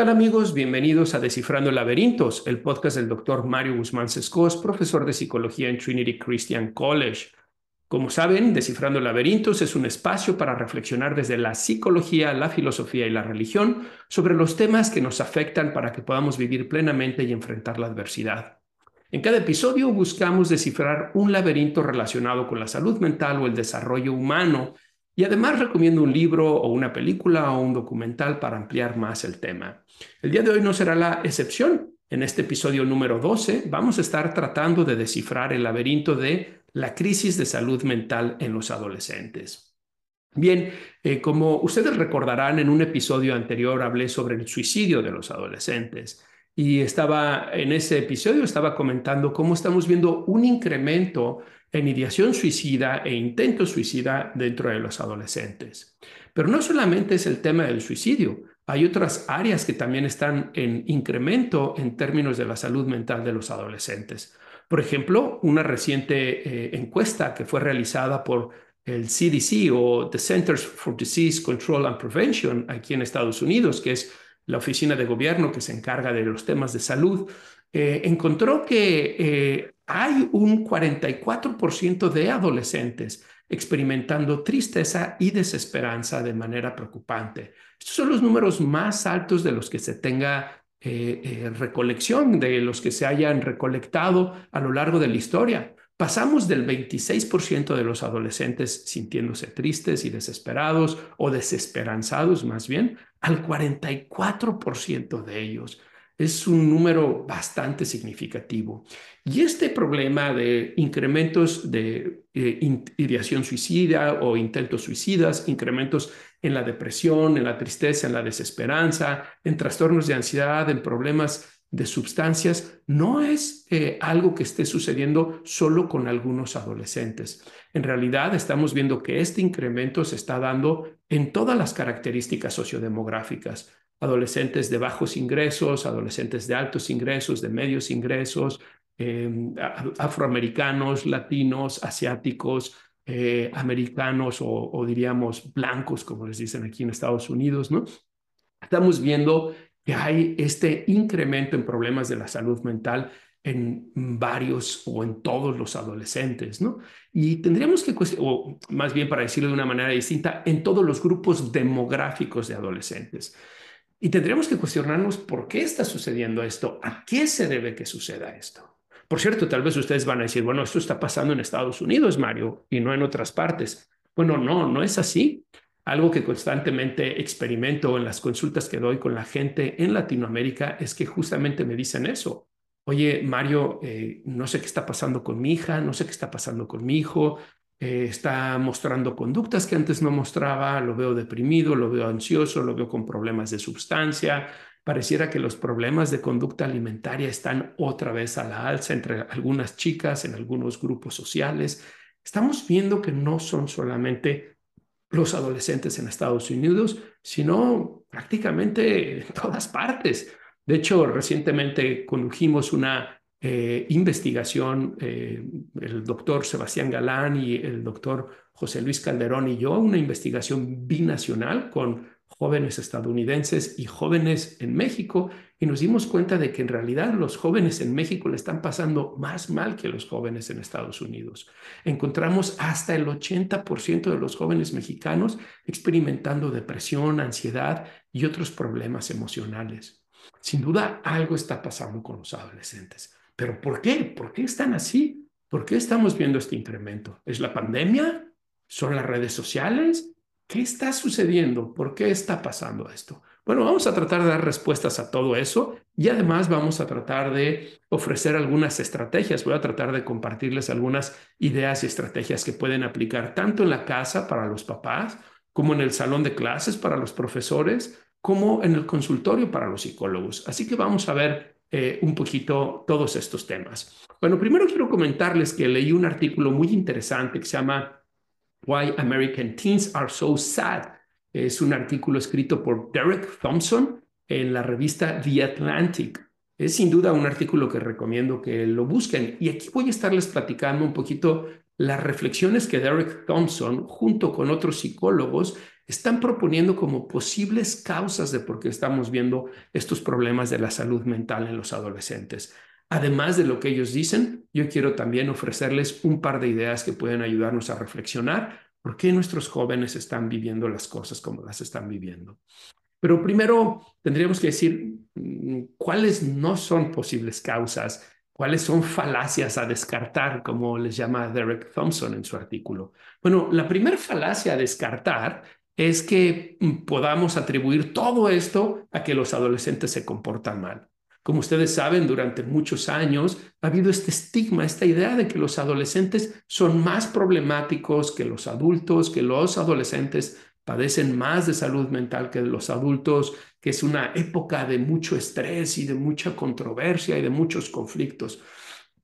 tal amigos? Bienvenidos a Descifrando Laberintos, el podcast del doctor Mario Guzmán Sescos, profesor de psicología en Trinity Christian College. Como saben, Descifrando Laberintos es un espacio para reflexionar desde la psicología, la filosofía y la religión sobre los temas que nos afectan para que podamos vivir plenamente y enfrentar la adversidad. En cada episodio buscamos descifrar un laberinto relacionado con la salud mental o el desarrollo humano y además recomiendo un libro o una película o un documental para ampliar más el tema. El día de hoy no será la excepción. En este episodio número 12 vamos a estar tratando de descifrar el laberinto de la crisis de salud mental en los adolescentes. Bien, eh, como ustedes recordarán, en un episodio anterior hablé sobre el suicidio de los adolescentes y estaba en ese episodio estaba comentando cómo estamos viendo un incremento en ideación suicida e intento suicida dentro de los adolescentes. Pero no solamente es el tema del suicidio, hay otras áreas que también están en incremento en términos de la salud mental de los adolescentes. Por ejemplo, una reciente eh, encuesta que fue realizada por el CDC o the Centers for Disease Control and Prevention aquí en Estados Unidos, que es la oficina de gobierno que se encarga de los temas de salud, eh, encontró que eh, hay un 44% de adolescentes experimentando tristeza y desesperanza de manera preocupante. Estos son los números más altos de los que se tenga eh, eh, recolección, de los que se hayan recolectado a lo largo de la historia. Pasamos del 26% de los adolescentes sintiéndose tristes y desesperados o desesperanzados más bien, al 44% de ellos es un número bastante significativo. Y este problema de incrementos de eh, ideación suicida o intentos suicidas, incrementos en la depresión, en la tristeza, en la desesperanza, en trastornos de ansiedad, en problemas de sustancias, no es eh, algo que esté sucediendo solo con algunos adolescentes. En realidad estamos viendo que este incremento se está dando en todas las características sociodemográficas adolescentes de bajos ingresos, adolescentes de altos ingresos, de medios ingresos, em, afroamericanos, latinos, asiáticos, eh, americanos o, diríamos blancos, como les dicen aquí en Estados Unidos, ¿no? Estamos viendo que hay este incremento en problemas de la salud mental en varios o en todos los adolescentes, ¿no? Y tendríamos que, o más bien para decirlo de una manera distinta, en todos los grupos demográficos de adolescentes. Y tendríamos que cuestionarnos por qué está sucediendo esto, a qué se debe que suceda esto. Por cierto, tal vez ustedes van a decir, bueno, esto está pasando en Estados Unidos, Mario, y no en otras partes. Bueno, no, no es así. Algo que constantemente experimento en las consultas que doy con la gente en Latinoamérica es que justamente me dicen eso. Oye, Mario, eh, no sé qué está pasando con mi hija, no sé qué está pasando con mi hijo, eh, está mostrando conductas que antes no mostraba, lo veo deprimido, lo veo ansioso, lo veo con problemas de sustancia. Pareciera que los problemas de conducta alimentaria están otra vez a la alza entre algunas chicas, en algunos grupos sociales. Estamos viendo que no son solamente los adolescentes en Estados Unidos, sino prácticamente en todas partes. De hecho, recientemente condujimos una eh, investigación, eh, el doctor Sebastián Galán y el doctor José Luis Calderón y yo, una investigación binacional con jóvenes estadounidenses y jóvenes en México, y nos dimos cuenta de que en realidad los jóvenes en México le están pasando más mal que los jóvenes en Estados Unidos. Encontramos hasta el 80% de los jóvenes mexicanos experimentando depresión, ansiedad y otros problemas emocionales. Sin duda, algo está pasando con los adolescentes. ¿Pero por qué? ¿Por qué están así? ¿Por qué estamos viendo este incremento? ¿Es la pandemia? ¿Son las redes sociales? ¿Qué está sucediendo? ¿Por qué está pasando esto? Bueno, vamos a tratar de dar respuestas a todo eso y además vamos a tratar de ofrecer algunas estrategias. Voy a tratar de compartirles algunas ideas y estrategias que pueden aplicar tanto en la casa para los papás, como en el salón de clases para los profesores, como en el consultorio para los psicólogos. Así que vamos a ver eh, un poquito todos estos temas. Bueno, primero quiero comentarles que leí un artículo muy interesante que se llama Why American Teens Are So Sad. Es un artículo escrito por Derek Thompson en la revista The Atlantic. Es sin duda un artículo que recomiendo que lo busquen. Y aquí voy a estarles platicando un poquito las reflexiones que Derek Thompson, junto con otros psicólogos, están proponiendo como posibles causas de por qué estamos viendo estos problemas de la salud mental en los adolescentes. Además de lo que ellos dicen, yo quiero también ofrecerles un par de ideas que pueden ayudarnos a reflexionar por qué nuestros jóvenes están viviendo las cosas como las están viviendo. Pero primero tendríamos que decir mm, cuáles no son posibles causas, cuáles son falacias a descartar, como les llama Derek Thompson en su artículo. Bueno, la primera falacia a descartar es que mm, podamos atribuir todo esto a que los adolescentes se comportan mal. Como ustedes saben, durante muchos años ha habido este estigma, esta idea de que los adolescentes son más problemáticos que los adultos, que los adolescentes padecen más de salud mental que los adultos, que es una época de mucho estrés y de mucha controversia y de muchos conflictos.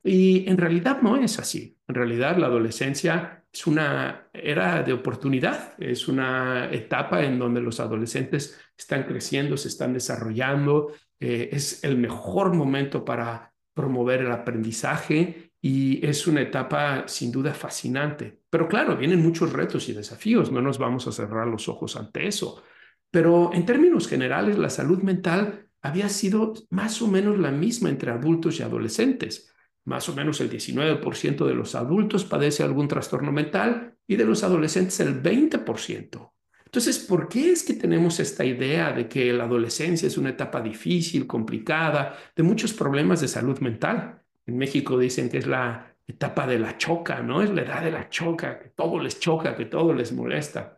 Y en realidad no es así. En realidad la adolescencia es una era de oportunidad, es una etapa en donde los adolescentes están creciendo, se están desarrollando, eh, es el mejor momento para promover el aprendizaje y es una etapa sin duda fascinante. Pero claro, vienen muchos retos y desafíos, no nos vamos a cerrar los ojos ante eso. Pero en términos generales, la salud mental había sido más o menos la misma entre adultos y adolescentes. Más o menos el 19% de los adultos padece algún trastorno mental y de los adolescentes el 20%. Entonces, ¿por qué es que tenemos esta idea de que la adolescencia es una etapa difícil, complicada, de muchos problemas de salud mental? En México dicen que es la etapa de la choca, ¿no? Es la edad de la choca, que todo les choca, que todo les molesta.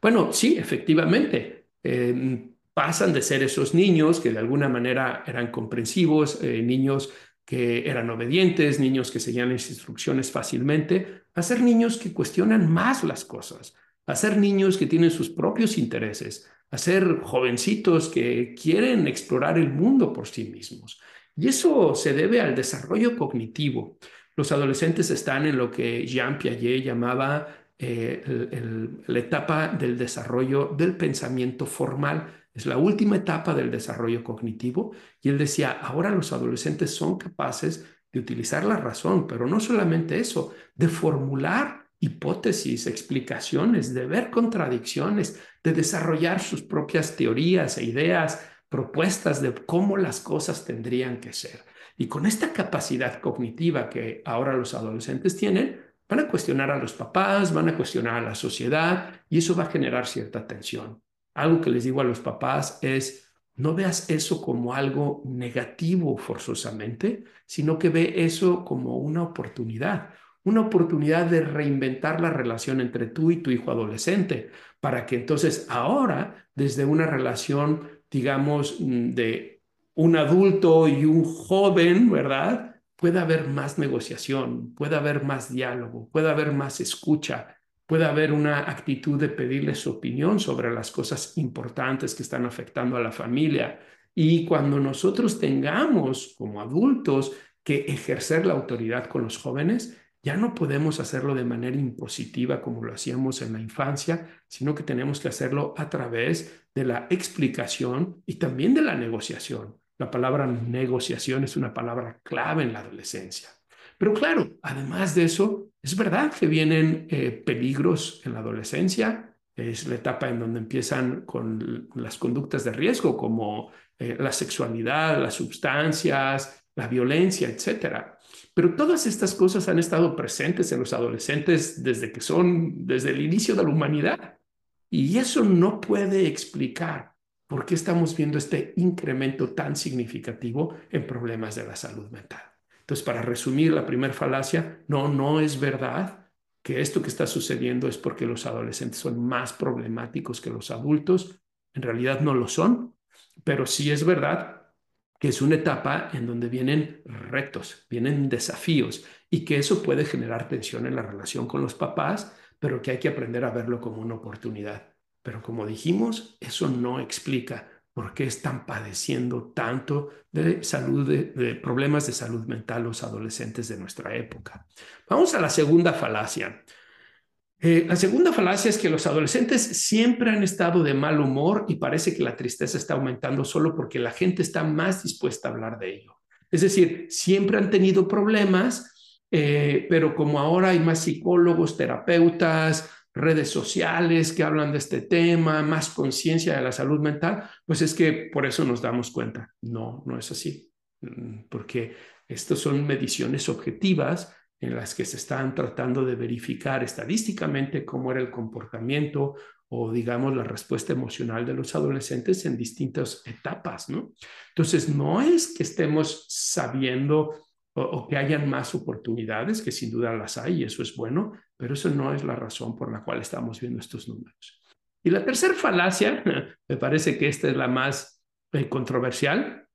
Bueno, sí, efectivamente, em, pasan de ser esos niños que de alguna manera eran comprensivos, eh, niños que eran obedientes, niños que seguían las instrucciones fácilmente, a ser niños que cuestionan más las cosas, a ser niños que tienen sus propios intereses, a ser jovencitos que quieren explorar el mundo por sí mismos. Y eso se debe al desarrollo cognitivo. Los adolescentes están en lo que Jean Piaget llamaba eh, la etapa del desarrollo del pensamiento formal. Es la última etapa del desarrollo cognitivo. Y él decía, ahora los adolescentes son capaces de utilizar la razón, pero no solamente eso, de formular hipótesis, explicaciones, de ver contradicciones, de desarrollar sus propias teorías e ideas, propuestas de cómo las cosas tendrían que ser. Y con esta capacidad cognitiva que ahora los adolescentes tienen, van a cuestionar a los papás, van a cuestionar a la sociedad y eso va a generar cierta tensión. Algo que les digo a los papás es, no veas eso como algo negativo forzosamente, sino que ve eso como una oportunidad, una oportunidad de reinventar la relación entre tú y tu hijo adolescente, para que entonces ahora, desde una relación, digamos, de un adulto y un joven, ¿verdad? Puede haber más negociación, puede haber más diálogo, puede haber más escucha, puede haber una actitud de pedirle su opinión sobre las cosas importantes que están afectando a la familia. Y cuando nosotros tengamos como adultos que ejercer la autoridad con los jóvenes, ya no podemos hacerlo de manera impositiva como lo hacíamos en la infancia, sino que tenemos que hacerlo a través de la explicación y también de la negociación. La palabra negociación es una palabra clave en la adolescencia. Pero claro, además de eso, es verdad que vienen eh, peligros en la adolescencia. Es la etapa en donde empiezan con las conductas de riesgo como eh, la sexualidad, las sustancias, la violencia, etc. Pero todas estas cosas han estado presentes en los adolescentes desde que son, desde el inicio de la humanidad. Y eso no puede explicar ¿Por qué estamos viendo este incremento tan significativo en problemas de la salud mental? Entonces, para resumir la primera falacia, no, no es verdad que esto que está sucediendo es porque los adolescentes son más problemáticos que los adultos. En realidad no lo son, pero sí es verdad que es una etapa en donde vienen retos, vienen desafíos y que eso puede generar tensión en la relación con los papás, pero que hay que aprender a verlo como una oportunidad. Pero como dijimos, eso no explica por qué están padeciendo tanto de salud, de, problemas de salud mental los adolescentes de nuestra época. Vamos a la segunda falacia. Eh, la segunda falacia es que los adolescentes siempre han estado de mal humor y parece que la tristeza está aumentando solo porque la gente está más dispuesta a hablar de ello. Es decir, siempre han tenido problemas, eh, pero como ahora hay más psicólogos, terapeutas, redes sociales que hablan de este tema, más conciencia de la salud mental, pues es que por eso nos damos cuenta. No, no es así, mm, porque estas son mediciones objetivas en las que se están tratando de verificar estadísticamente cómo era el comportamiento o digamos la respuesta emocional de los adolescentes en distintas etapas, ¿no? Entonces, no es que estemos sabiendo o, que hayan más oportunidades, que sin duda las hay y eso es bueno, pero eso no es la razón por la cual estamos viendo estos números. Y la tercera falacia, me parece que esta es la más eh, controversial,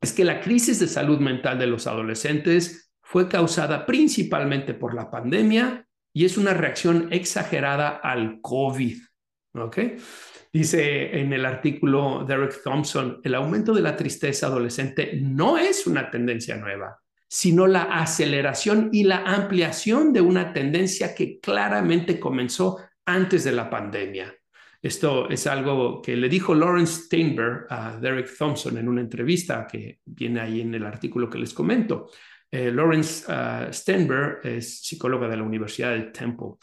es que la crisis de salud mental de los adolescentes fue causada principalmente por la pandemia y es una reacción exagerada al COVID. ¿Ok? Dice en el artículo Derek Thompson, el aumento de la tristeza adolescente no es una tendencia nueva sino la aceleración y la ampliación de una tendencia que claramente comenzó antes de la pandemia. Esto es algo que le dijo Lawrence Steinberg a Derek Thompson en una entrevista que viene ahí en el artículo que les comento. Eh, Lawrence uh, Steinberg es psicóloga de la Universidad de Temple,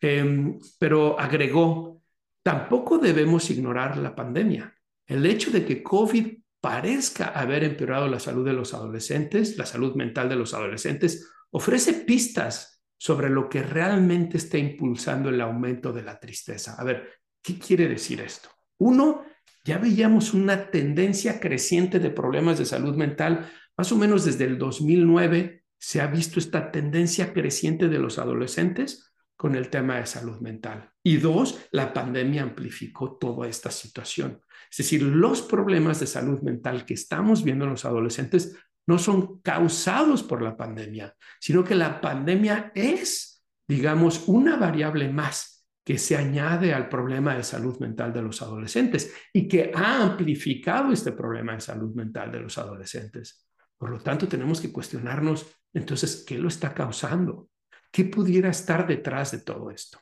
em, pero agregó, tampoco debemos ignorar la pandemia. El hecho de que COVID parezca haber empeorado la salud de los adolescentes, la salud mental de los adolescentes, ofrece pistas sobre lo que realmente está impulsando el aumento de la tristeza. A ver, ¿qué quiere decir esto? Uno, ya veíamos una tendencia creciente de problemas de salud mental, más o menos desde el 2009 se ha visto esta tendencia creciente de los adolescentes con el tema de salud mental. Y dos, la pandemia amplificó toda esta situación. Es decir, los problemas de salud mental que estamos viendo en los adolescentes no son causados por la pandemia, sino que la pandemia es, digamos, una variable más que se añade al problema de salud mental de los adolescentes y que ha amplificado este problema de salud mental de los adolescentes. Por lo tanto, tenemos que cuestionarnos entonces, ¿qué lo está causando? ¿Qué pudiera estar detrás de todo esto?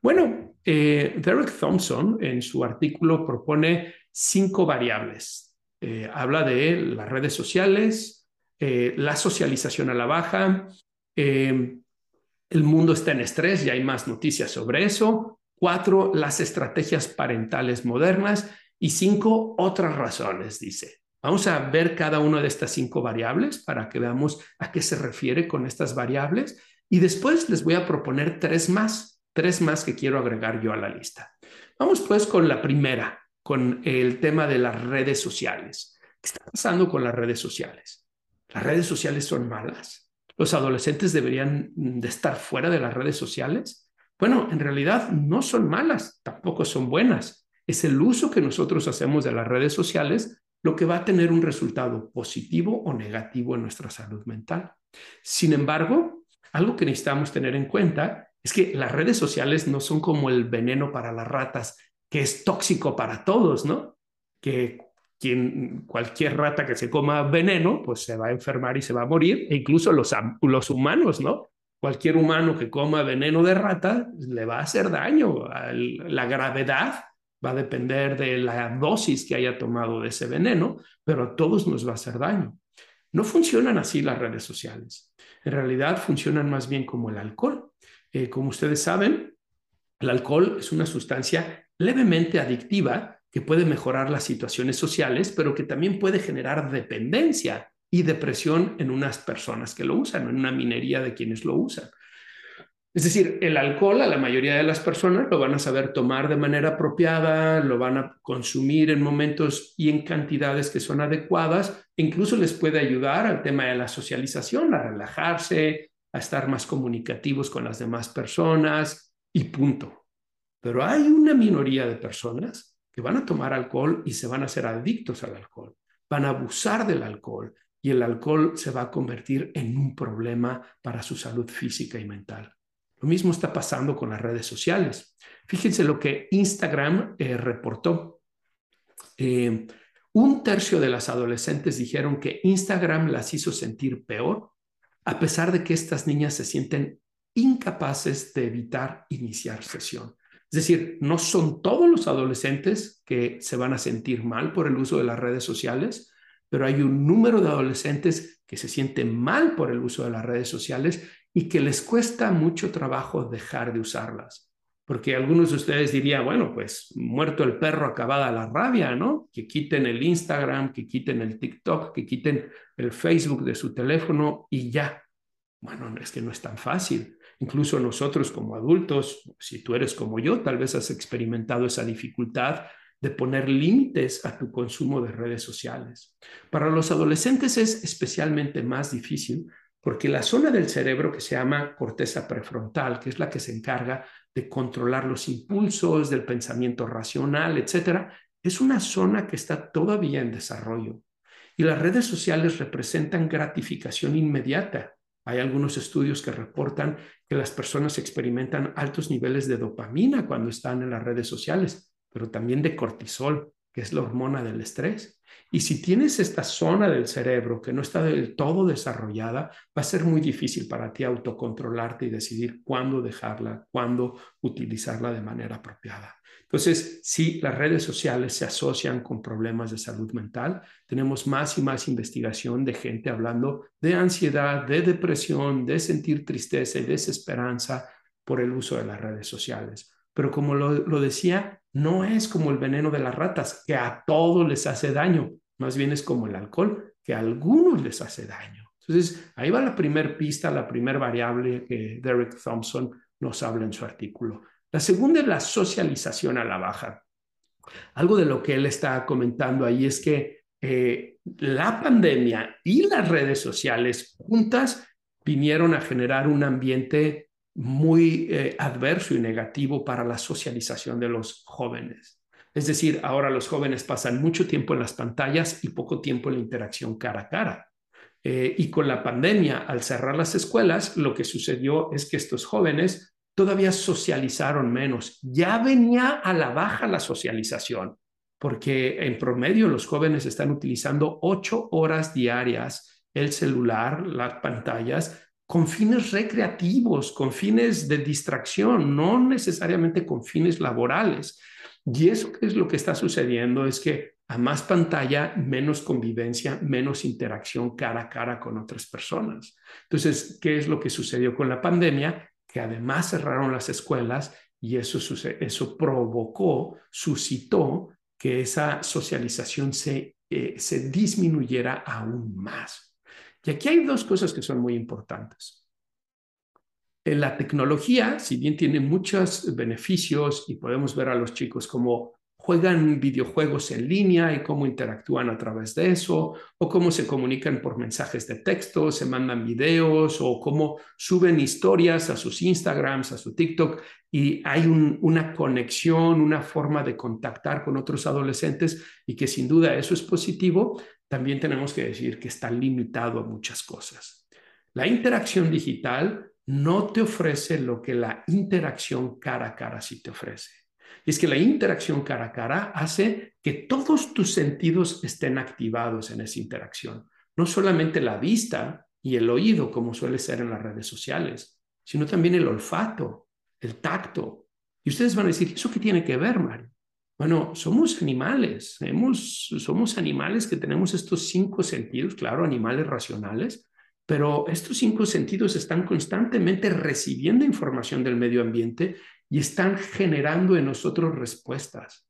Bueno, eh, Derek Thompson en su artículo propone cinco variables. Eh, habla de las redes sociales, eh, la socialización a la baja, eh, el mundo está en estrés y hay más noticias sobre eso. Cuatro, las estrategias parentales modernas. Y cinco, otras razones, dice. Vamos a ver cada una de estas cinco variables para que veamos a qué se refiere con estas variables. Y después les voy a proponer tres más, tres más que quiero agregar yo a la lista. Vamos pues con la primera, con el tema de las redes sociales. ¿Qué está pasando con las redes sociales? ¿Las redes sociales son malas? ¿Los adolescentes deberían de estar fuera de las redes sociales? Bueno, en realidad no son malas, tampoco son buenas. Es el uso que nosotros hacemos de las redes sociales lo que va a tener un resultado positivo o negativo en nuestra salud mental. Sin embargo, algo que necesitamos tener en cuenta es que las redes sociales no son como el veneno para las ratas que es tóxico para todos, ¿no? Que quien, cualquier rata que se coma veneno, pues se va a enfermar y se va a morir, e incluso los, los humanos, ¿no? Cualquier humano que coma veneno de rata le va a hacer daño. La gravedad va a depender de la dosis que haya tomado de ese veneno, pero a todos nos va a hacer daño. No funcionan así las redes sociales. En realidad funcionan más bien como el alcohol. Eh, como ustedes saben, el alcohol es una sustancia levemente adictiva que puede mejorar las situaciones sociales, pero que también puede generar dependencia y depresión en unas personas que lo usan, en una minería de quienes lo usan. Es decir, el alcohol a la mayoría de las personas lo van a saber tomar de manera apropiada, lo van a consumir en momentos y en cantidades que son adecuadas, e incluso les puede ayudar al tema de la socialización, a relajarse, a estar más comunicativos con las demás personas y punto. Pero hay una minoría de personas que van a tomar alcohol y se van a hacer adictos al alcohol, van a abusar del alcohol y el alcohol se va a convertir en un problema para su salud física y mental. Lo mismo está pasando con las redes sociales. Fíjense lo que Instagram eh, reportó. Eh, un tercio de las adolescentes dijeron que Instagram las hizo sentir peor, a pesar de que estas niñas se sienten incapaces de evitar iniciar sesión. Es decir, no son todos los adolescentes que se van a sentir mal por el uso de las redes sociales, pero hay un número de adolescentes que se sienten mal por el uso de las redes sociales y que les cuesta mucho trabajo dejar de usarlas. porque algunos de ustedes dirían, bueno, pues muerto el perro, acabada la rabia, ¿no? Que quiten el Instagram, que quiten el TikTok, que quiten el Facebook de su teléfono y ya. Bueno, es que no es tan fácil. Incluso nosotros como adultos, si tú eres como yo, tal vez has experimentado esa dificultad de poner límites a tu consumo de redes sociales. Para los adolescentes es especialmente más difícil porque la zona del cerebro que se llama corteza prefrontal, que es la que se encarga de controlar los impulsos, del pensamiento racional, etcétera, es una zona que está todavía en desarrollo. Y las redes sociales representan gratificación inmediata. Hay algunos estudios que reportan que las personas experimentan altos niveles de dopamina cuando están en las redes sociales, pero también de cortisol, que es la hormona del estrés. Y si tienes esta zona del cerebro que no está del todo desarrollada, va a ser muy difícil para ti autocontrolarte y decidir cuándo dejarla, cuándo utilizarla de manera apropiada. Entonces, si las redes sociales se asocian con problemas de salud mental, tenemos más y más investigación de gente hablando de ansiedad, de depresión, de sentir tristeza y desesperanza por el uso de las redes sociales. Pero como lo, decía, no es como el veneno de las ratas, que a todos les hace daño, más bien es como el alcohol, que a algunos les hace daño. Entonces, ahí va la primera pista, la primera variable que Derek Thompson nos habla en su artículo. La segunda es la socialización a la baja. Algo de lo que él está comentando ahí es que eh, la pandemia y las redes sociales juntas vinieron a generar un ambiente muy eh, adverso y negativo para la socialización de los jóvenes. Es decir, ahora los jóvenes pasan mucho tiempo en las pantallas y poco tiempo en la interacción cara a cara. Eh, y con la pandemia, al cerrar las escuelas, lo que sucedió es que estos jóvenes todavía socializaron menos. Ya venía a la baja la socialización, porque en promedio los jóvenes están utilizando ocho horas diarias el celular, las pantallas, con fines recreativos, con fines de distracción, no necesariamente con fines laborales. Y eso es lo que está sucediendo es que a más pantalla, menos convivencia, menos interacción cara a cara con otras personas. Entonces, ¿qué es lo que sucedió con la pandemia? Que además cerraron las escuelas y eso, eso provocó, suscitó que esa socialización se, eh, se disminuyera aún más. Y aquí hay dos cosas que son muy importantes. La tecnología, si bien tiene muchos beneficios y podemos ver a los chicos cómo juegan videojuegos en línea y cómo interactúan a través de eso, o cómo se comunican por mensajes de texto, se mandan videos, o cómo suben historias a sus Instagrams, a su TikTok, y hay una conexión, una forma de contactar con otros adolescentes, y que sin duda eso es positivo, también tenemos que decir que está limitado a muchas cosas. La interacción digital no te ofrece lo que la interacción cara a cara sí te ofrece. Y es que la interacción cara a cara hace que todos tus sentidos estén activados en esa interacción. No solamente la vista y el oído, como suele ser en las redes sociales, sino también el olfato, el tacto. Y ustedes van a decir, ¿eso qué tiene que ver, Mario? Bueno, somos animales, somos animales que tenemos estos cinco sentidos, claro, animales racionales, pero estos cinco sentidos están constantemente recibiendo información del medio ambiente y están generando en nosotros respuestas.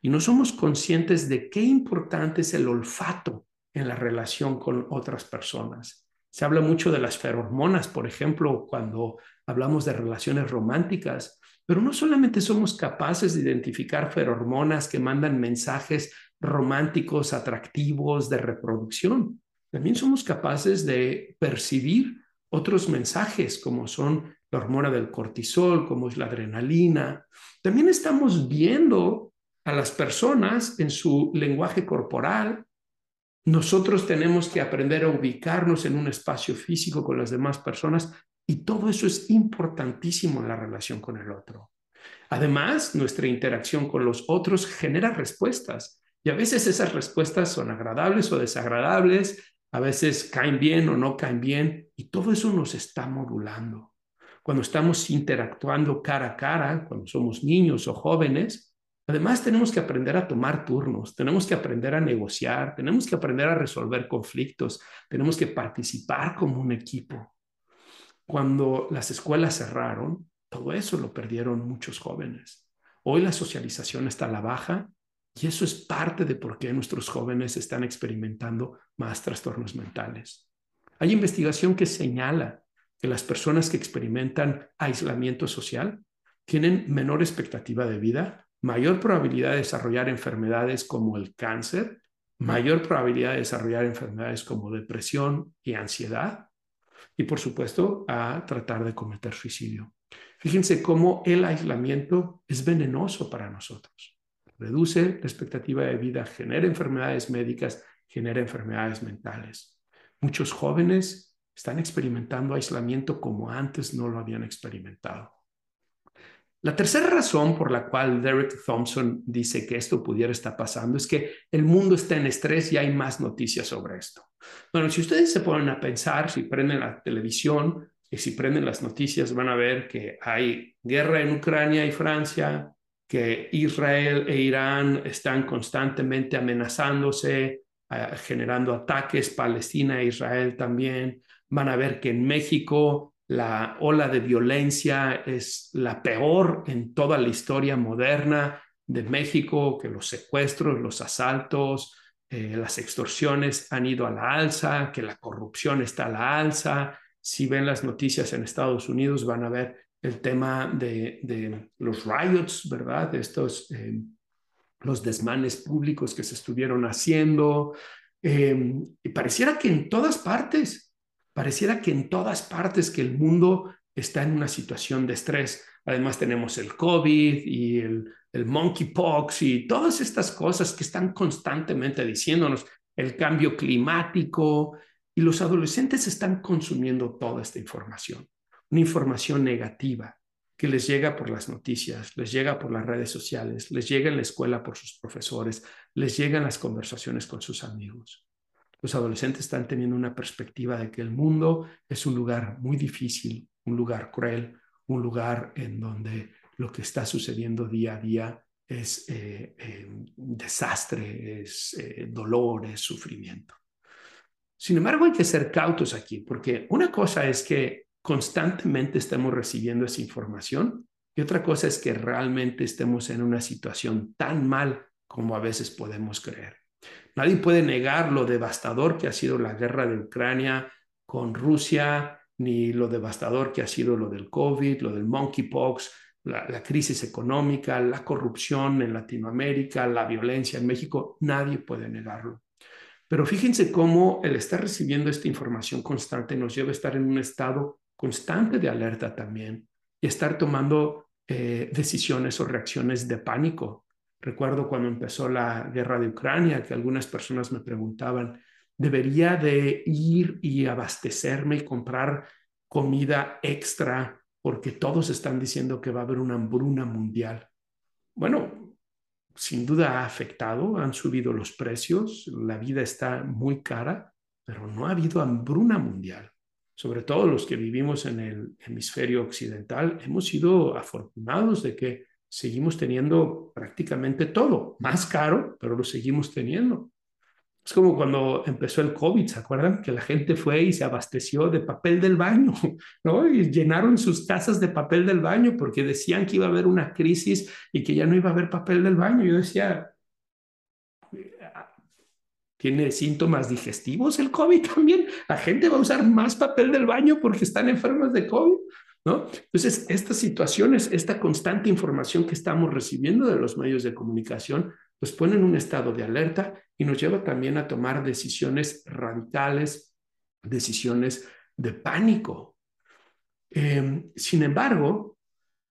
Y no somos conscientes de qué importante es el olfato en la relación con otras personas. Se habla mucho de las feromonas, por ejemplo, cuando hablamos de relaciones románticas. Pero no solamente somos capaces de identificar ferormonas que mandan mensajes románticos, atractivos, de reproducción, también somos capaces de percibir otros mensajes como son la hormona del cortisol, como es la adrenalina. También estamos viendo a las personas en su lenguaje corporal. Nosotros tenemos que aprender a ubicarnos en un espacio físico con las demás personas y todo eso es importantísimo en la relación con el otro. Además, nuestra interacción con los otros genera respuestas y a veces esas respuestas son agradables o desagradables, a veces caen bien o no caen bien y todo eso nos está modulando. Cuando estamos interactuando cara a cara, cuando somos niños o jóvenes, además tenemos que aprender a tomar turnos, tenemos que aprender a negociar, tenemos que aprender a resolver conflictos, tenemos que participar como un equipo cuando las escuelas cerraron, todo eso lo perdieron muchos jóvenes. Hoy la socialización está a la baja y eso es parte de por qué nuestros jóvenes están experimentando más trastornos mentales. Hay investigación que señala que las personas que experimentan aislamiento social tienen menor expectativa de vida, mayor probabilidad de desarrollar enfermedades como el cáncer, mayor probabilidad de desarrollar enfermedades como depresión y ansiedad, y por supuesto a tratar de cometer suicidio. Fíjense cómo el aislamiento es venenoso para nosotros. Reduce la expectativa de vida, genera enfermedades médicas, genera enfermedades mentales. Muchos jóvenes están experimentando aislamiento como antes no lo habían experimentado. La tercera razón por la cual Derek Thompson dice que esto pudiera estar pasando es que el mundo está en estrés y hay más noticias sobre esto. Bueno, si ustedes se ponen a pensar, si prenden la televisión y si prenden las noticias, van a ver que hay guerra en Ucrania y Francia, que Israel e Irán están constantemente amenazándose, generando ataques, Palestina e Israel también. Van a ver que en México la ola de violencia es la peor en toda la historia moderna de México, que los secuestros, los asaltos, eh, las extorsiones han ido a la alza, que la corrupción está a la alza. Si ven las noticias en Estados Unidos, van a ver el tema de, los riots, ¿verdad? De estos, eh, los desmanes públicos que se estuvieron haciendo. Eh, y pareciera que en todas partes Pareciera que en todas partes que el mundo está en una situación de estrés. Además tenemos el COVID y el, el monkeypox y todas estas cosas que están constantemente diciéndonos el cambio climático y los adolescentes están consumiendo toda esta información, una información negativa que les llega por las noticias, les llega por las redes sociales, les llega en la escuela por sus profesores, les llega en las conversaciones con sus amigos los adolescentes están teniendo una perspectiva de que el mundo es un lugar muy difícil, un lugar cruel, un lugar en donde lo que está sucediendo día a día es eh, eh, desastre, es eh, dolor, es sufrimiento. Sin embargo, hay que ser cautos aquí, porque una cosa es que constantemente estemos recibiendo esa información y otra cosa es que realmente estemos en una situación tan mal como a veces podemos creer. Nadie puede negar lo devastador que ha sido la guerra de Ucrania con Rusia, ni lo devastador que ha sido lo del COVID, lo del monkeypox, la, la crisis económica, la corrupción en Latinoamérica, la violencia en México. Nadie puede negarlo. Pero fíjense cómo el estar recibiendo esta información constante nos lleva a estar en un estado constante de alerta también y estar tomando eh, decisiones o reacciones de pánico Recuerdo cuando empezó la guerra de Ucrania que algunas personas me preguntaban, ¿debería de ir y abastecerme y comprar comida extra porque todos están diciendo que va a haber una hambruna mundial? Bueno, sin duda ha afectado, han subido los precios, la vida está muy cara, pero no ha habido hambruna mundial. Sobre todo los que vivimos en el hemisferio occidental, hemos sido afortunados de que seguimos teniendo prácticamente todo, más caro, pero lo seguimos teniendo. Es como cuando empezó el COVID, ¿se acuerdan? Que la gente fue y se abasteció de papel del baño, ¿no? Y llenaron sus casas de papel del baño porque decían que iba a haber una crisis y que ya no iba a haber papel del baño. Yo decía, ¿tiene síntomas digestivos el COVID también? La gente va a usar más papel del baño porque están enfermas de COVID. Entonces, estas situaciones, esta constante información que estamos recibiendo de los medios de comunicación, pues pone en un estado de alerta y nos lleva también a tomar decisiones radicales, decisiones de pánico. Em, sin embargo,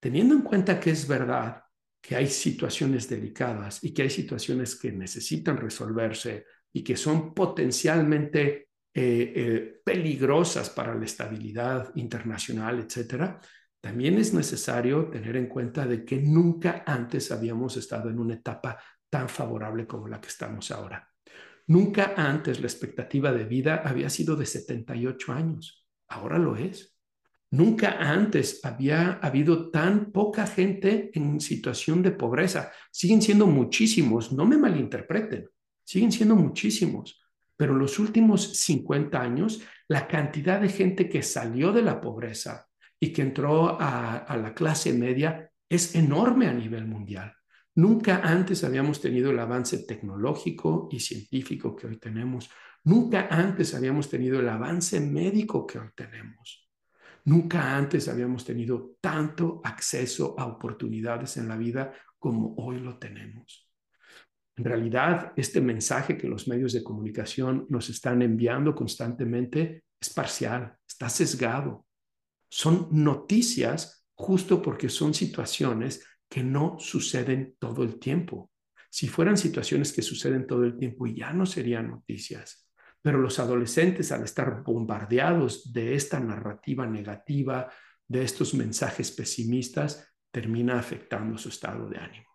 teniendo en cuenta que es verdad que hay situaciones delicadas y que hay situaciones que necesitan resolverse y que son potencialmente eh, eh, peligrosas para la estabilidad internacional, etcétera, también es necesario tener en cuenta de que nunca antes habíamos estado en una etapa tan favorable como la que estamos ahora. Nunca antes la expectativa de vida había sido de 78 años, ahora lo es. Nunca antes había habido tan poca gente en situación de pobreza. Siguen siendo muchísimos, no me malinterpreten, siguen siendo muchísimos pero en los últimos 50 años, la cantidad de gente que salió de la pobreza y que entró a, a la clase media es enorme a nivel mundial. Nunca antes habíamos tenido el avance tecnológico y científico que hoy tenemos. Nunca antes habíamos tenido el avance médico que hoy tenemos. Nunca antes habíamos tenido tanto acceso a oportunidades en la vida como hoy lo tenemos. En realidad, este mensaje que los medios de comunicación nos están enviando constantemente es parcial, está sesgado. Son noticias justo porque son situaciones que no suceden todo el tiempo. Si fueran situaciones que suceden todo el tiempo, ya no serían noticias. Pero los adolescentes, al estar bombardeados de esta narrativa negativa, de estos mensajes pesimistas, termina afectando su estado de ánimo.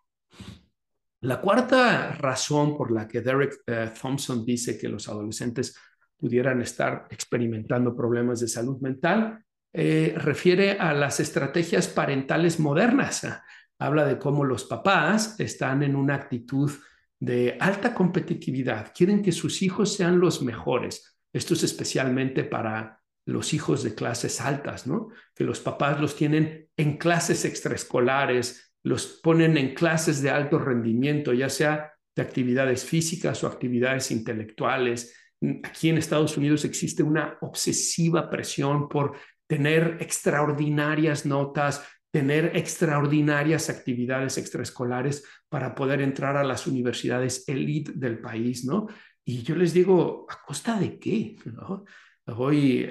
La cuarta razón por la que Derek eh, Thompson dice que los adolescentes pudieran estar experimentando problemas de salud mental eh, refiere a las estrategias parentales modernas. Habla de cómo los papás están en una actitud de alta competitividad, quieren que sus hijos sean los mejores. Esto es especialmente para los hijos de clases altas, ¿no? Que los papás los tienen en clases extraescolares, los ponen en clases de alto rendimiento, ya sea de actividades físicas o actividades intelectuales. Aquí en Estados Unidos existe una obsesiva presión por tener extraordinarias notas, tener extraordinarias actividades extraescolares para poder entrar a las universidades elite del país, ¿no? Y yo les digo, ¿a costa de qué? ¿No? Hoy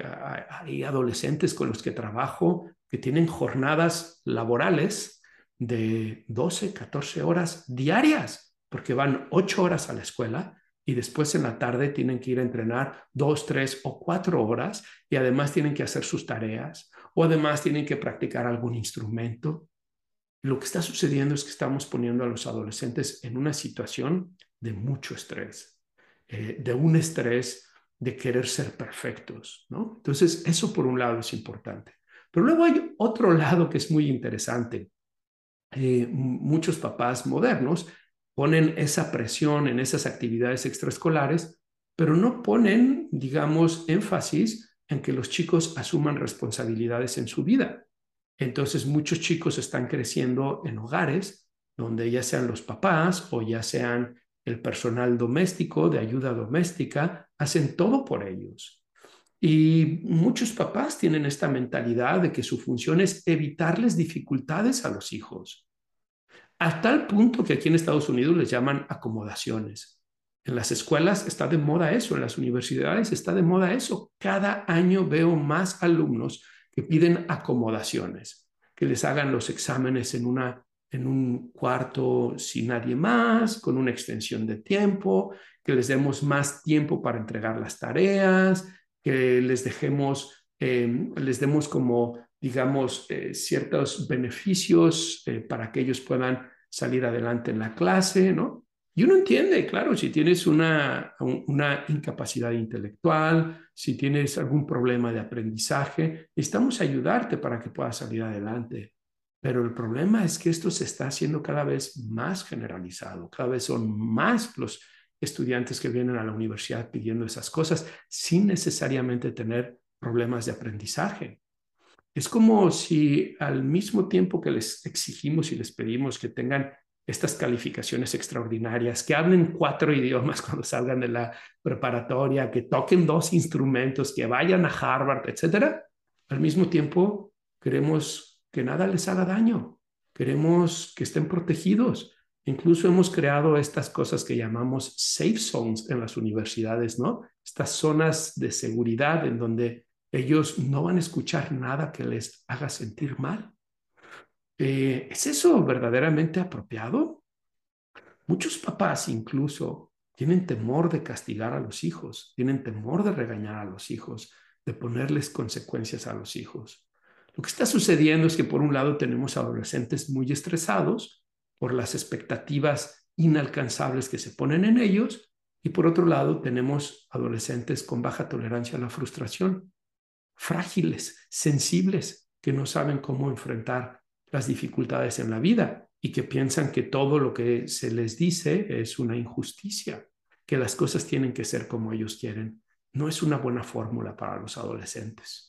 hay adolescentes con los que trabajo que tienen jornadas laborales de 12, 14 horas diarias, porque van 8 horas a la escuela y después en la tarde tienen que ir a entrenar 2, 3 o 4 horas y además tienen que hacer sus tareas o además tienen que practicar algún instrumento. Lo que está sucediendo es que estamos poniendo a los adolescentes en una situación de mucho estrés, eh, de un estrés de querer ser perfectos, ¿no? Entonces, eso por un lado es importante. Pero luego hay otro lado que es muy interesante. Eh, muchos papás modernos ponen esa presión en esas actividades extraescolares, pero no ponen, digamos, énfasis en que los chicos asuman responsabilidades en su vida. Entonces, muchos chicos están creciendo en hogares donde ya sean los papás o ya sean el personal doméstico, de ayuda doméstica, hacen todo por ellos. Y muchos papás tienen esta mentalidad de que su función es evitarles dificultades a los hijos. A tal punto que aquí en Estados Unidos les llaman acomodaciones. En las escuelas está de moda eso, en las universidades está de moda eso. Cada año veo más alumnos que piden acomodaciones, que les hagan los exámenes en una en un cuarto sin nadie más, con una extensión de tiempo, que les demos más tiempo para entregar las tareas, que les dejemos, em, les demos como, digamos, eh, ciertos beneficios eh, para que ellos puedan salir adelante en la clase, ¿no? Y uno entiende, claro, si tienes una, una incapacidad intelectual, si tienes algún problema de aprendizaje, necesitamos ayudarte para que puedas salir adelante. Pero el problema es que esto se está haciendo cada vez más generalizado, cada vez son más los estudiantes que vienen a la universidad pidiendo esas cosas sin necesariamente tener problemas de aprendizaje. Es como si al mismo tiempo que les exigimos y les pedimos que tengan estas calificaciones extraordinarias, que hablen cuatro idiomas cuando salgan de la preparatoria, que toquen dos instrumentos, que vayan a Harvard, etcétera, al mismo tiempo queremos que nada les haga daño. Queremos que estén protegidos. Incluso hemos creado estas cosas que llamamos safe zones en las universidades, ¿no? Estas zonas de seguridad en donde ellos no van a escuchar nada que les haga sentir mal. Eh, ¿Es eso verdaderamente apropiado? Muchos papás incluso tienen temor de castigar a los hijos, tienen temor de regañar a los hijos, de ponerles consecuencias a los hijos. Lo que está sucediendo es que por un lado tenemos adolescentes muy estresados por las expectativas inalcanzables que se ponen en ellos y por otro lado tenemos adolescentes con baja tolerancia a la frustración, frágiles, sensibles, que no saben cómo enfrentar las dificultades en la vida y que piensan que todo lo que se les dice es una injusticia, que las cosas tienen que ser como ellos quieren. No es una buena fórmula para los adolescentes.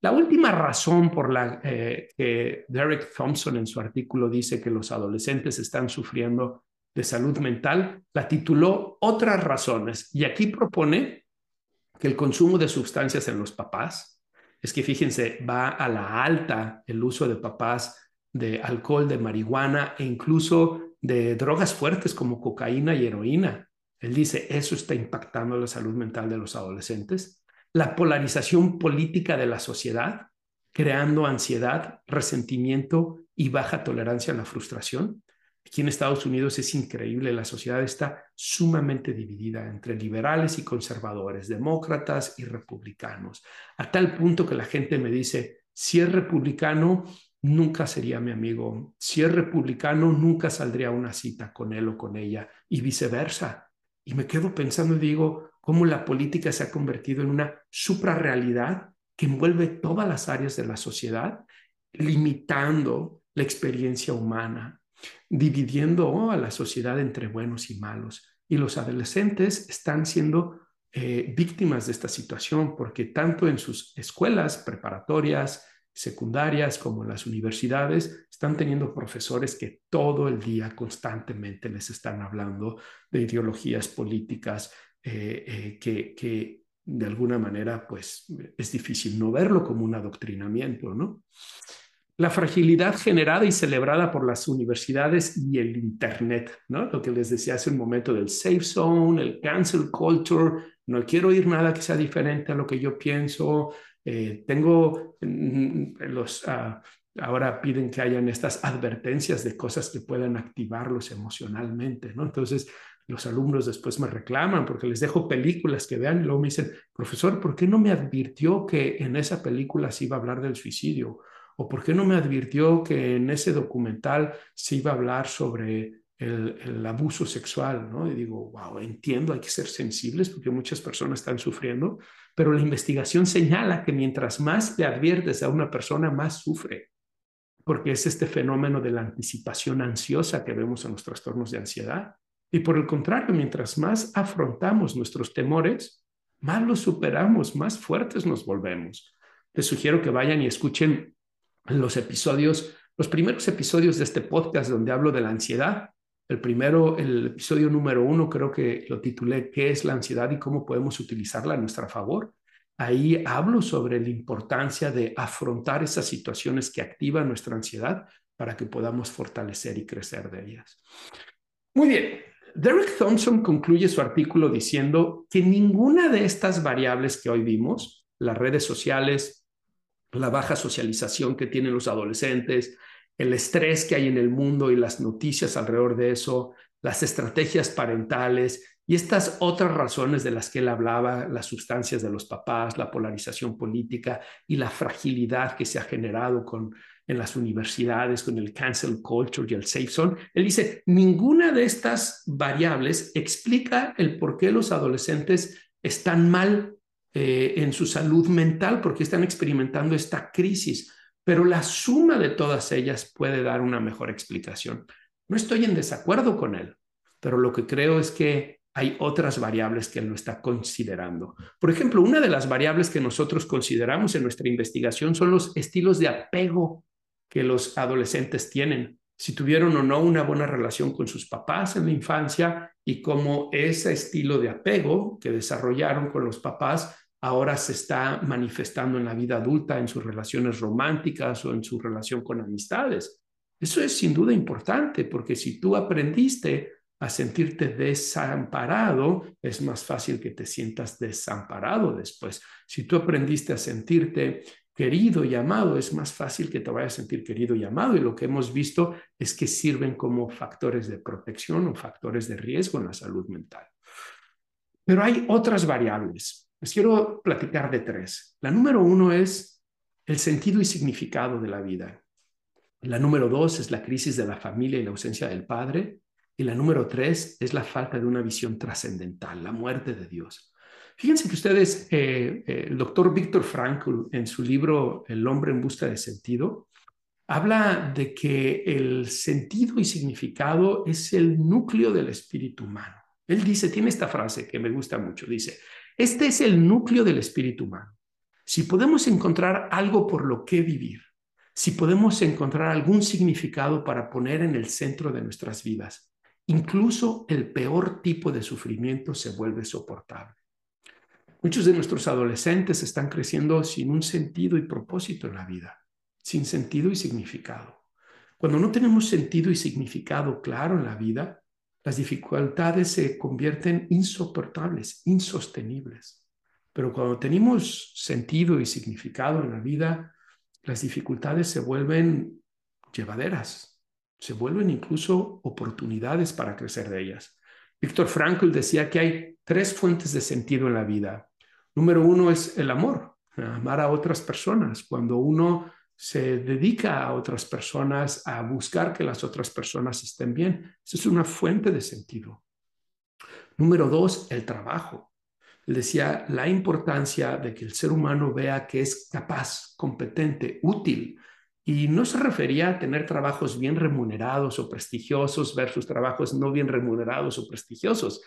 La última razón por la eh, que Derek Thompson en su artículo dice que los adolescentes están sufriendo de salud mental, la tituló Otras razones y aquí propone que el consumo de sustancias en los papás, es que fíjense, va a la alta el uso de papás de alcohol, de marihuana e incluso de drogas fuertes como cocaína y heroína. Él dice, eso está impactando la salud mental de los adolescentes la polarización política de la sociedad, creando ansiedad, resentimiento y baja tolerancia a la frustración. Aquí en Estados Unidos es increíble, la sociedad está sumamente dividida entre liberales y conservadores, demócratas y republicanos, a tal punto que la gente me dice, si es republicano, nunca sería mi amigo, si es republicano, nunca saldría a una cita con él o con ella, y viceversa. Y me quedo pensando y digo, cómo la política se ha convertido en una suprarrealidad que envuelve todas las áreas de la sociedad, limitando la experiencia humana, dividiendo a la sociedad entre buenos y malos. Y los adolescentes están siendo eh, víctimas de esta situación porque tanto en sus escuelas preparatorias, secundarias como en las universidades están teniendo profesores que todo el día constantemente les están hablando de ideologías políticas, eh, eh, que, de alguna manera pues es difícil no verlo como un adoctrinamiento, ¿no? La fragilidad generada y celebrada por las universidades y el Internet, ¿no? Lo que les decía hace un momento del safe zone, el cancel culture, no quiero oír nada que sea diferente a lo que yo pienso, eh, tengo mm, los... Uh, ahora piden que hayan estas advertencias de cosas que puedan activarlos emocionalmente, ¿no? Entonces, los alumnos después me reclaman porque les dejo películas que vean y luego me dicen, profesor, ¿por qué no me advirtió que en esa película se iba a hablar del suicidio? ¿O por qué no me advirtió que en ese documental se iba a hablar sobre el, abuso sexual? ¿no? Y digo, wow, entiendo, hay que ser sensibles porque muchas personas están sufriendo, pero la investigación señala que mientras más le adviertes a una persona, más sufre porque es este fenómeno de la anticipación ansiosa que vemos en los trastornos de ansiedad. Y por el contrario, mientras más afrontamos nuestros temores, más los superamos, más fuertes nos volvemos. Les sugiero que vayan y escuchen los episodios, los primeros episodios de este podcast donde hablo de la ansiedad. El primero, el episodio número uno, creo que lo titulé ¿Qué es la ansiedad y cómo podemos utilizarla a nuestro favor? Ahí hablo sobre la importancia de afrontar esas situaciones que activan nuestra ansiedad para que podamos fortalecer y crecer de ellas. Muy bien, Derek Thompson concluye su artículo diciendo que ninguna de estas variables que hoy vimos, las redes sociales, la baja socialización que tienen los adolescentes, el estrés que hay en el mundo y las noticias alrededor de eso, las estrategias parentales y estas otras razones de las que él hablaba, las sustancias de los papás, la polarización política y la fragilidad que se ha generado con en las universidades con el cancel culture y el safe zone. Él dice, ninguna de estas variables explica el por qué los adolescentes están mal eh, en su salud mental, porque están experimentando esta crisis, pero la suma de todas ellas puede dar una mejor explicación. No estoy en desacuerdo con él, pero lo que creo es que hay otras variables que él no está considerando. Por ejemplo, una de las variables que nosotros consideramos en nuestra investigación son los estilos de apego que los adolescentes tienen, si tuvieron o no una buena relación con sus papás en la infancia y cómo ese estilo de apego que desarrollaron con los papás ahora se está manifestando en la vida adulta, en sus relaciones románticas o en su relación con amistades. Eso es sin duda importante porque si tú aprendiste a sentirte desamparado, es más fácil que te sientas desamparado después. Si tú aprendiste a sentirte querido y amado, es más fácil que te vayas a sentir querido y amado. Y lo que hemos visto es que sirven como factores de protección o factores de riesgo en la salud mental. Pero hay otras variables. Les quiero platicar de tres. La número uno es el sentido y significado de la vida. La número dos es la crisis de la familia y la ausencia del padre. Y la número tres es la falta de una visión trascendental, la muerte de Dios. Fíjense que ustedes, eh, eh, el doctor Víctor Frankl, en su libro El hombre en busca de sentido, habla de que el sentido y significado es el núcleo del espíritu humano. Él dice, tiene esta frase que me gusta mucho, dice, este es el núcleo del espíritu humano. si podemos encontrar algo por lo que vivir, si podemos encontrar algún significado para poner en el centro de nuestras vidas, incluso el peor tipo de sufrimiento se vuelve soportable. Muchos de nuestros adolescentes están creciendo sin un sentido y propósito en la vida, sin sentido y significado. Cuando no tenemos sentido y significado claro en la vida, las dificultades se convierten insoportables, insostenibles. Pero cuando tenemos sentido y significado en la vida, las dificultades se vuelven llevaderas, se vuelven incluso oportunidades para crecer de ellas. Víctor Frankl decía que hay tres fuentes de sentido en la vida. Número uno es el amor, amar a otras personas. Cuando uno se dedica a otras personas, a buscar que las otras personas estén bien, eso es una fuente de sentido. Número dos, el trabajo decía la importancia de que el ser humano vea que es capaz, competente, útil. Y no se refería a tener trabajos bien remunerados o prestigiosos versus trabajos no bien remunerados o prestigiosos.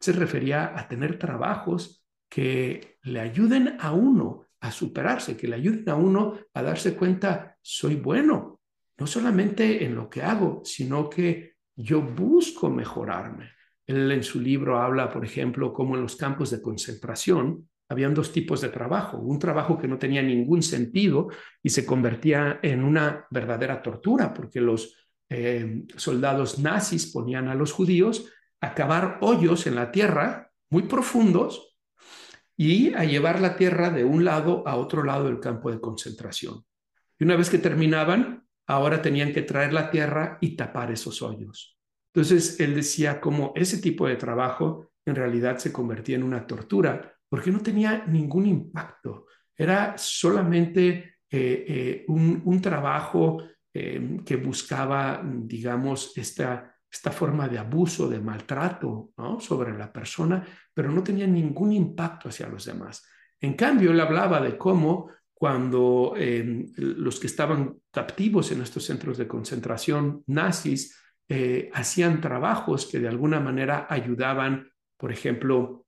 Se refería a tener trabajos que le ayuden a uno a superarse, que le ayuden a uno a darse cuenta, soy bueno, no solamente en lo que hago, sino que yo busco mejorarme. Él en su libro habla, por ejemplo, cómo en los campos de concentración habían dos tipos de trabajo. Un trabajo que no tenía ningún sentido y se convertía en una verdadera tortura, porque los eh, soldados nazis ponían a los judíos a cavar hoyos en la tierra muy profundos y a llevar la tierra de un lado a otro lado del campo de concentración. Y una vez que terminaban, ahora tenían que traer la tierra y tapar esos hoyos. Entonces, él decía cómo ese tipo de trabajo en realidad se convertía en una tortura porque no tenía ningún impacto. Era solamente eh, eh, un, trabajo eh, que buscaba, digamos, esta, esta forma de abuso, de maltrato sobre la persona, pero no tenía ningún impacto hacia los demás. En cambio, él hablaba de cómo cuando los que estaban captivos en estos centros de concentración nazis hacían trabajos que de alguna manera ayudaban, por ejemplo,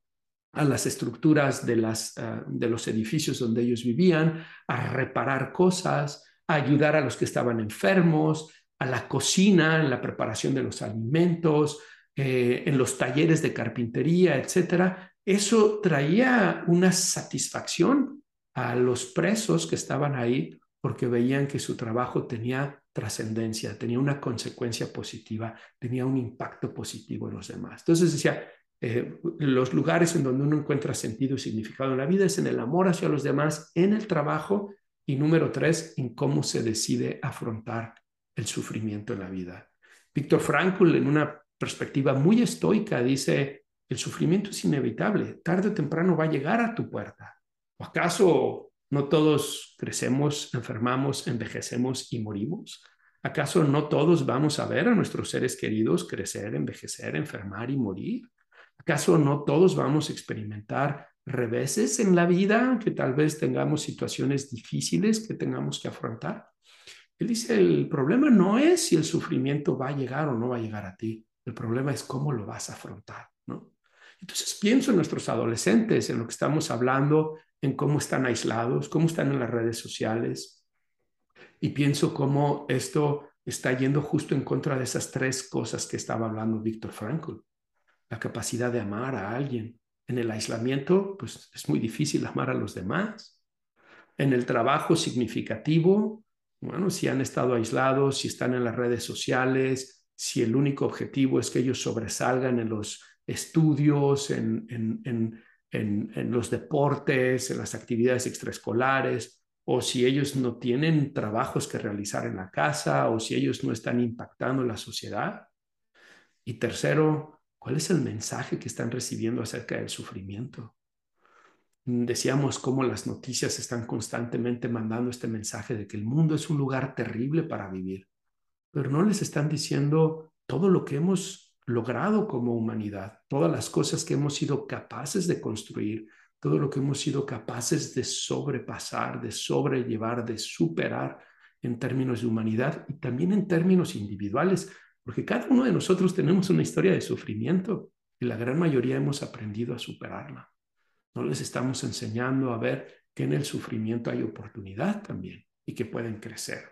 a las estructuras de, las, ah, de los edificios donde ellos vivían, a reparar cosas, a ayudar a los que estaban enfermos, a la cocina, en la preparación de los alimentos, eh, en los talleres de carpintería, etcétera. Eso traía una satisfacción a los presos que estaban ahí porque veían que su trabajo tenía trascendencia, tenía una consecuencia positiva, tenía un impacto positivo en los demás. Entonces decía, eh, los lugares en donde uno encuentra sentido y significado en la vida es en el amor hacia los demás, en el trabajo y número tres, en cómo se decide afrontar el sufrimiento en la vida. Víctor Frankl, en una perspectiva muy estoica, dice, el sufrimiento es inevitable, tarde o temprano va a llegar a tu puerta. ¿O acaso ¿No todos crecemos, enfermamos, envejecemos y morimos? ¿Acaso no todos vamos a ver a nuestros seres queridos crecer, envejecer, enfermar y morir? ¿Acaso no todos vamos a experimentar reveses en la vida, que tal vez tengamos situaciones difíciles que tengamos que afrontar? Él dice, el problema no es si el sufrimiento va a llegar o no va a llegar a ti, el problema es cómo lo vas a afrontar, ¿no? Entonces pienso en nuestros adolescentes, en lo que estamos hablando, en cómo están aislados, cómo están en las redes sociales. Y pienso cómo esto está yendo justo en contra de esas tres cosas que estaba hablando Víctor Frankl. La capacidad de amar a alguien. En el aislamiento, pues es muy difícil amar a los demás. En el trabajo significativo, bueno, si han estado aislados, si están en las redes sociales, si el único objetivo es que ellos sobresalgan en los estudios, en, en en, los deportes, en las actividades extraescolares, o si ellos no tienen trabajos que realizar en la casa, o si ellos no están impactando en la sociedad. Y tercero, ¿cuál es el mensaje que están recibiendo acerca del sufrimiento? Decíamos cómo las noticias están constantemente mandando este mensaje de que el mundo es un lugar terrible para vivir, pero no les están diciendo todo lo que hemos logrado como humanidad, todas las cosas que hemos sido capaces de construir, todo lo que hemos sido capaces de sobrepasar, de sobrellevar, de superar en términos de humanidad y también en términos individuales, porque cada uno de nosotros tenemos una historia de sufrimiento y la gran mayoría hemos aprendido a superarla. No les estamos enseñando a ver que en el sufrimiento hay oportunidad también y que pueden crecer.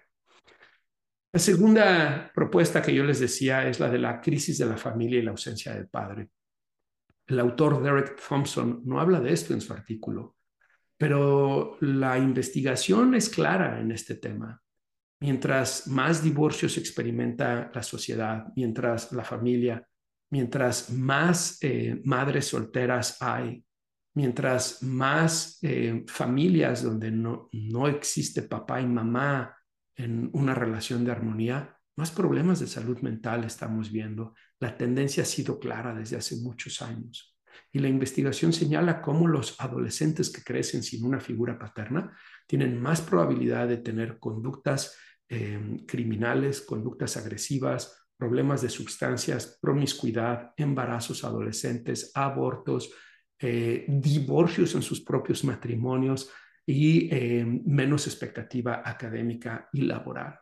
La segunda propuesta que yo les decía es la de la crisis de la familia y la ausencia del padre. El autor Derek Thompson no habla de esto en su artículo, pero la investigación es clara en este tema. Mientras más divorcios experimenta la sociedad, mientras la familia, mientras más eh, madres solteras hay, mientras más eh, familias donde no, no existe papá y mamá en una relación de armonía, más problemas de salud mental estamos viendo. La tendencia ha sido clara desde hace muchos años. Y la investigación señala cómo los adolescentes que crecen sin una figura paterna tienen más probabilidad de tener conductas eh, criminales, conductas agresivas, problemas de sustancias, promiscuidad, embarazos adolescentes, abortos, eh, divorcios en sus propios matrimonios y eh, menos expectativa académica y laboral.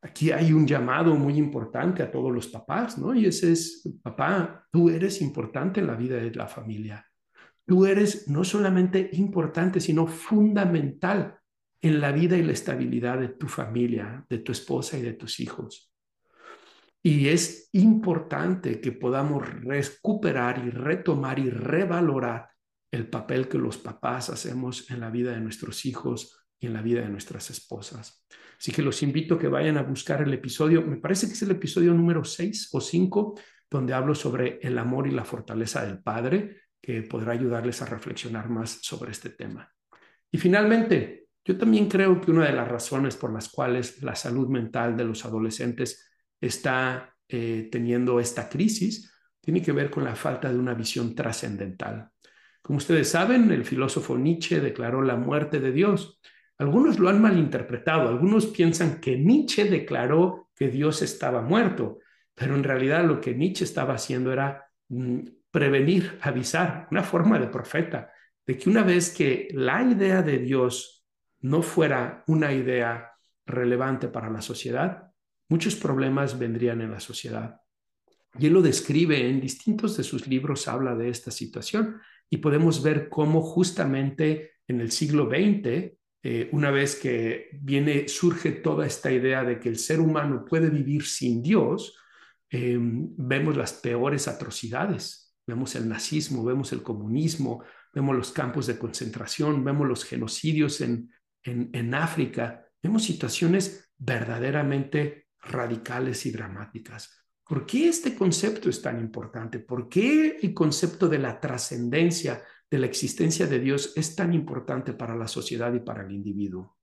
Aquí hay un llamado muy importante a todos los papás, ¿no? Y ese es, papá, tú eres importante en la vida de la familia. Tú eres no solamente importante, sino fundamental en la vida y la estabilidad de tu familia, de tu esposa y de tus hijos. Y es importante que podamos recuperar y retomar y revalorar el papel que los papás hacemos en la vida de nuestros hijos y en la vida de nuestras esposas. Así que los invito a que vayan a buscar el episodio, me parece que es el episodio número 6 o 5, donde hablo sobre el amor y la fortaleza del Padre, que podrá ayudarles a reflexionar más sobre este tema. Y finalmente, yo también creo que una de las razones por las cuales la salud mental de los adolescentes está eh, teniendo esta crisis tiene que ver con la falta de una visión trascendental. Como ustedes saben, el filósofo Nietzsche declaró la muerte de Dios. Algunos lo han malinterpretado, algunos piensan que Nietzsche declaró que Dios estaba muerto, pero en realidad lo que Nietzsche estaba haciendo era mm, prevenir, avisar, una forma de profeta, de que una vez que la idea de Dios no fuera una idea relevante para la sociedad, muchos problemas vendrían en la sociedad. Y él lo describe en distintos de sus libros, habla de esta situación y podemos ver cómo justamente en el siglo XX, eh, una vez que viene, surge toda esta idea de que el ser humano puede vivir sin Dios, em, vemos las peores atrocidades. Vemos el nazismo, vemos el comunismo, vemos los campos de concentración, vemos los genocidios en, en, África, vemos situaciones verdaderamente radicales y dramáticas. ¿Por qué este concepto es tan importante? ¿Por qué el concepto de la trascendencia de la existencia de Dios es tan importante para la sociedad y para el individuo?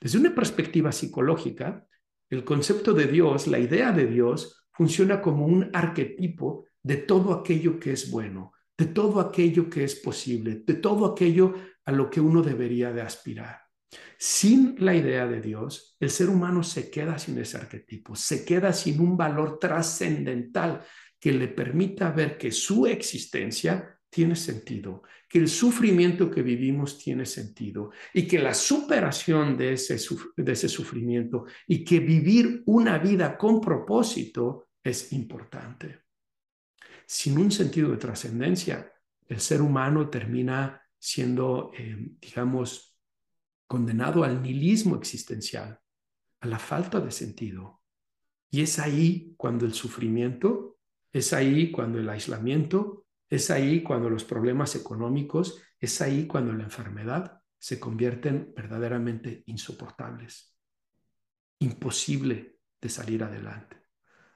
Desde una perspectiva psicológica, el concepto de Dios, la idea de Dios, funciona como un arquetipo de todo aquello que es bueno, de todo aquello que es posible, de todo aquello a lo que uno debería de aspirar. Sin la idea de Dios, el ser humano se queda sin ese arquetipo, se queda sin un valor trascendental que le permita ver que su existencia tiene sentido, que el sufrimiento que vivimos tiene sentido y que la superación de ese, de ese sufrimiento y que vivir una vida con propósito es importante. Sin un sentido de trascendencia, el ser humano termina siendo, eh, digamos, condenado al nihilismo existencial, a la falta de sentido. Y es ahí cuando el sufrimiento, es ahí cuando el aislamiento, es ahí cuando los problemas económicos, es ahí cuando la enfermedad se convierten verdaderamente insoportables, imposible de salir adelante.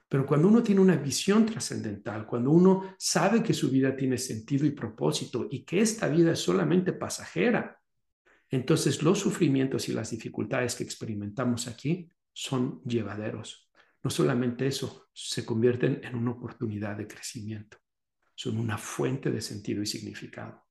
Pero cuando uno tiene una visión trascendental, cuando uno sabe que su vida tiene sentido y propósito y que esta vida es solamente pasajera, entonces los sufrimientos y las dificultades que experimentamos aquí son llevaderos. No solamente eso, se convierten en una oportunidad de crecimiento, son una fuente de sentido y significado.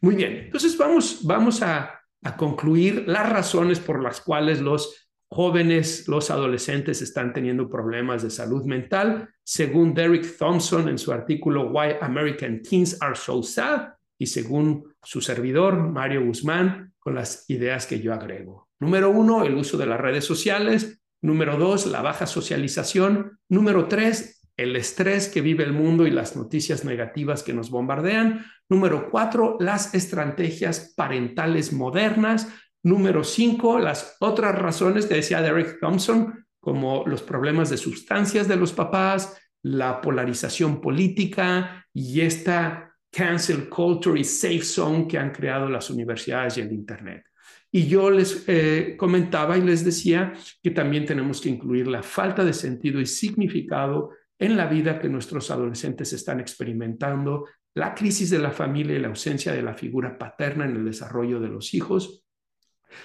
Muy bien, entonces vamos, vamos a, a concluir las razones por las cuales los jóvenes, los adolescentes están teniendo problemas de salud mental, según Derek Thompson en su artículo Why American Teens Are So Sad y según su servidor, Mario Guzmán, con las ideas que yo agrego. Número uno, el uso de las redes sociales. Número dos, la baja socialización. Número tres, el estrés que vive el mundo y las noticias negativas que nos bombardean. Número cuatro, las estrategias parentales modernas. Número cinco, las otras razones que decía Derek Thompson, como los problemas de sustancias de los papás, la polarización política y esta cancel culture y safe zone que han creado las universidades y el Internet. Y yo les eh, comentaba y les decía que también tenemos que incluir la falta de sentido y significado en la vida que nuestros adolescentes están experimentando, la crisis de la familia y la ausencia de la figura paterna en el desarrollo de los hijos,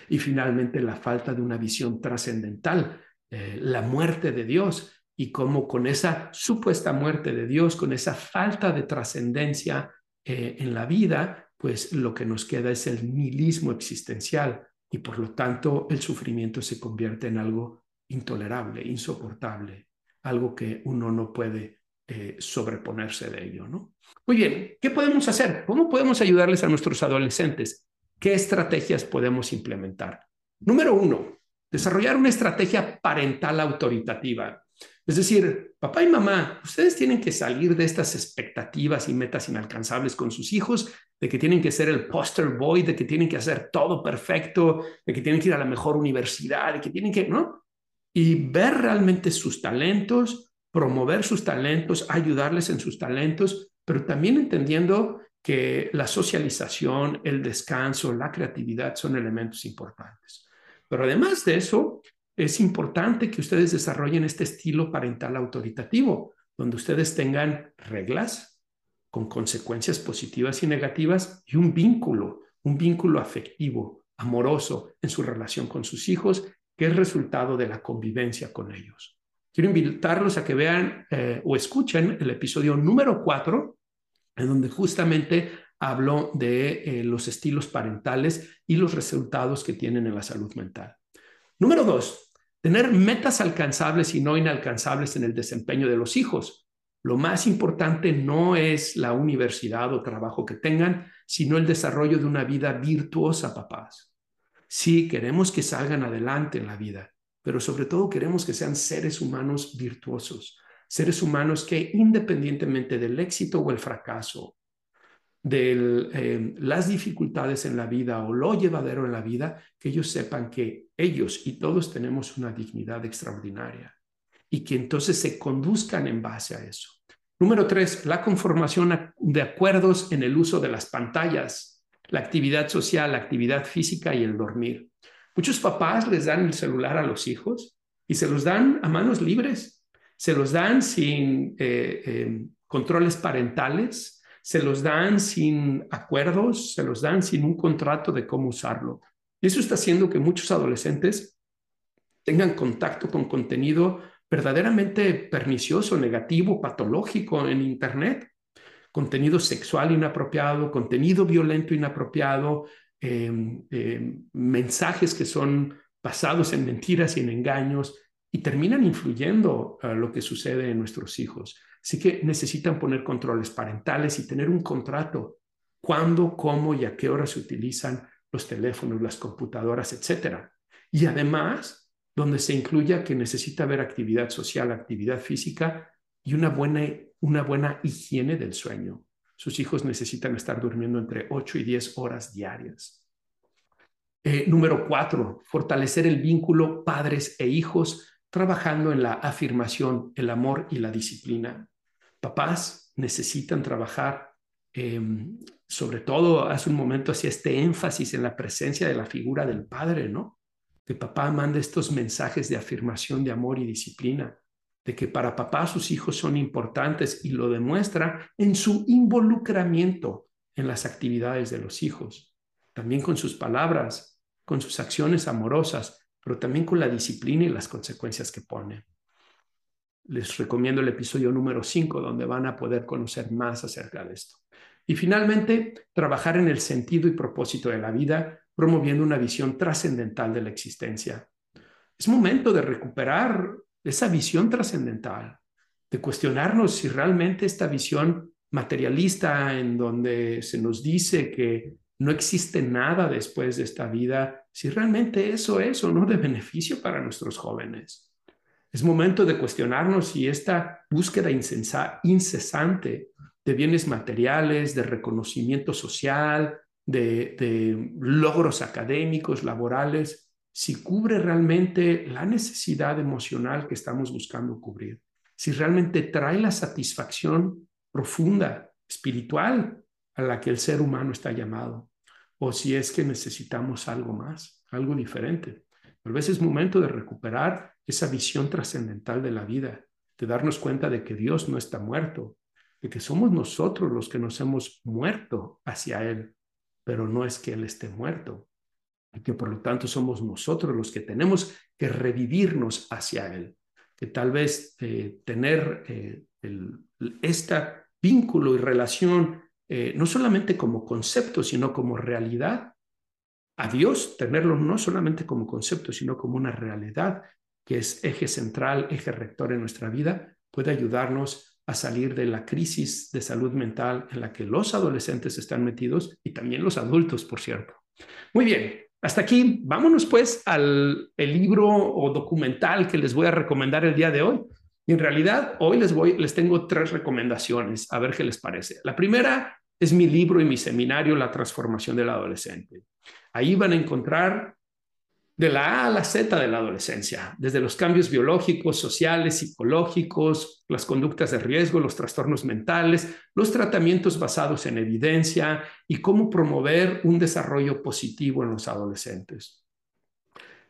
y finalmente la falta de una visión trascendental, eh, la muerte de Dios, y cómo con esa supuesta muerte de Dios, con esa falta de trascendencia eh, en la vida, pues lo que nos queda es el nihilismo existencial y por lo tanto el sufrimiento se convierte en algo intolerable, insoportable, algo que uno no puede eh, sobreponerse de ello, ¿no? Muy bien, ¿qué podemos hacer? ¿Cómo podemos ayudarles a nuestros adolescentes? ¿Qué estrategias podemos implementar? Número uno, desarrollar una estrategia parental autoritativa. Es decir, papá y mamá, ustedes tienen que salir de estas expectativas y metas inalcanzables con sus hijos, de que tienen que ser el poster boy, de que tienen que hacer todo perfecto, de que tienen que ir a la mejor universidad, de que tienen que, ¿no? Y ver realmente sus talentos, promover sus talentos, ayudarles en sus talentos, pero también entendiendo que la socialización, el descanso, la creatividad son elementos importantes. Pero además de eso, es importante que ustedes desarrollen este estilo parental autoritativo, donde ustedes tengan reglas con consecuencias positivas y negativas y un vínculo, un vínculo afectivo, amoroso en su relación con sus hijos, que es resultado de la convivencia con ellos. Quiero invitarlos a que vean eh, o escuchen el episodio número 4, en donde justamente hablo de eh, los estilos parentales y los resultados que tienen en la salud mental. Número dos, Tener metas alcanzables y no inalcanzables en el desempeño de los hijos. Lo más importante no es la universidad o trabajo que tengan, sino el desarrollo de una vida virtuosa, papás. Sí, queremos que salgan adelante en la vida, pero sobre todo queremos que sean seres humanos virtuosos, seres humanos que independientemente del éxito o el fracaso, de eh, las dificultades en la vida o lo llevadero en la vida, que ellos sepan que ellos y todos tenemos una dignidad extraordinaria y que entonces se conduzcan en base a eso. Número tres, la conformación de acuerdos en el uso de las pantallas, la actividad social, la actividad física y el dormir. Muchos papás les dan el celular a los hijos y se los dan a manos libres, se los dan sin eh, eh, controles parentales, se los dan sin acuerdos, se los dan sin un contrato de cómo usarlo. Y eso está haciendo que muchos adolescentes tengan contacto con contenido verdaderamente pernicioso, negativo, patológico en Internet. Contenido sexual inapropiado, contenido violento inapropiado, em, em, mensajes que son basados en mentiras y en engaños y terminan influyendo a lo que sucede en nuestros hijos. Así que necesitan poner controles parentales y tener un contrato. Cuándo, cómo y a qué hora se utilizan los teléfonos, las computadoras, etcétera. Y además, donde se incluya que necesita haber actividad social, actividad física y una buena, una buena higiene del sueño. Sus hijos necesitan estar durmiendo entre 8 y 10 horas diarias. Eh, número cuatro, fortalecer el vínculo padres e hijos trabajando en la afirmación, el amor y la disciplina. Papás necesitan trabajar, em, sobre todo hace un momento hacía este énfasis en la presencia de la figura del padre, ¿no? Que papá manda estos mensajes de afirmación, de amor y disciplina, de que para papá sus hijos son importantes y lo demuestra en su involucramiento en las actividades de los hijos, también con sus palabras, con sus acciones amorosas, pero también con la disciplina y las consecuencias que pone. Les recomiendo el episodio número 5, donde van a poder conocer más acerca de esto. Y finalmente, trabajar en el sentido y propósito de la vida, promoviendo una visión trascendental de la existencia. Es momento de recuperar esa visión trascendental, de cuestionarnos si realmente esta visión materialista en donde se nos dice que no existe nada después de esta vida, si realmente eso es o no de beneficio para nuestros jóvenes. Es momento de cuestionarnos si esta búsqueda incesante de bienes materiales, de reconocimiento social, de, logros académicos, laborales, si cubre realmente la necesidad emocional que estamos buscando cubrir, si realmente trae la satisfacción profunda, espiritual, a la que el ser humano está llamado, o si es que necesitamos algo más, algo diferente. Tal vez es momento de recuperar esa visión trascendental de la vida, de darnos cuenta de que Dios no está muerto, de que somos nosotros los que nos hemos muerto hacia Él, pero no es que Él esté muerto, y que por lo tanto somos nosotros los que tenemos que revivirnos hacia Él, que tal vez eh, tener eh, este vínculo y relación eh, no solamente como concepto, sino como realidad, a Dios, tenerlo no solamente como concepto, sino como una realidad que es eje central, eje rector en nuestra vida, puede ayudarnos a salir de la crisis de salud mental en la que los adolescentes están metidos y también los adultos, por cierto. Muy bien, hasta aquí, vámonos pues al el libro o documental que les voy a recomendar el día de hoy. Y en realidad, hoy les voy, les tengo tres recomendaciones, a ver qué les parece. La primera es mi libro y mi seminario, La transformación del adolescente. Ahí van a encontrar de la A a la Z de la adolescencia, desde los cambios biológicos, sociales, psicológicos, las conductas de riesgo, los trastornos mentales, los tratamientos basados en evidencia y cómo promover un desarrollo positivo en los adolescentes.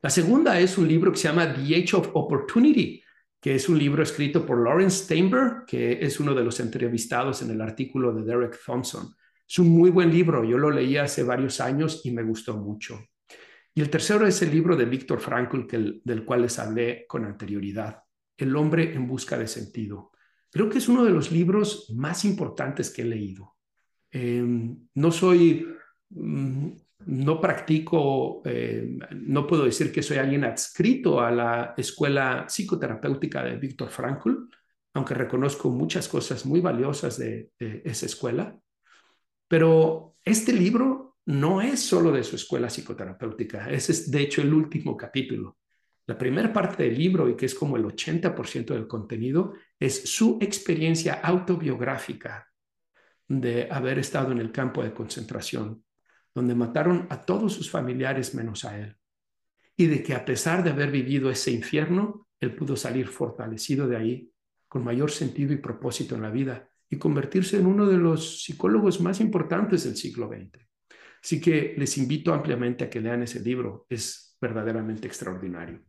La segunda es un libro que se llama The Age of Opportunity, que es un libro escrito por Lawrence Steinberg, que es uno de los entrevistados en el artículo de Derek Thompson. Es un muy buen libro, yo lo leí hace varios años y me gustó mucho. Y el tercero es el libro de Víctor Frankl, del cual les hablé con anterioridad, El hombre en busca de sentido. Creo que es uno de los libros más importantes que he leído. Em, no soy, mm, no practico, em, no puedo decir que soy alguien adscrito a la escuela psicoterapéutica de Víctor Frankl, aunque reconozco muchas cosas muy valiosas de esa escuela. Pero este libro no es solo de su escuela psicoterapéutica, ese es de hecho el último capítulo. La primera parte del libro, y que es como el 80% del contenido, es su experiencia autobiográfica de haber estado en el campo de concentración, donde mataron a todos sus familiares menos a él. Y de que a pesar de haber vivido ese infierno, él pudo salir fortalecido de ahí, con mayor sentido y propósito en la vida, y convertirse en uno de los psicólogos más importantes del siglo XX. Así que les invito ampliamente a que lean ese libro, es verdaderamente extraordinario.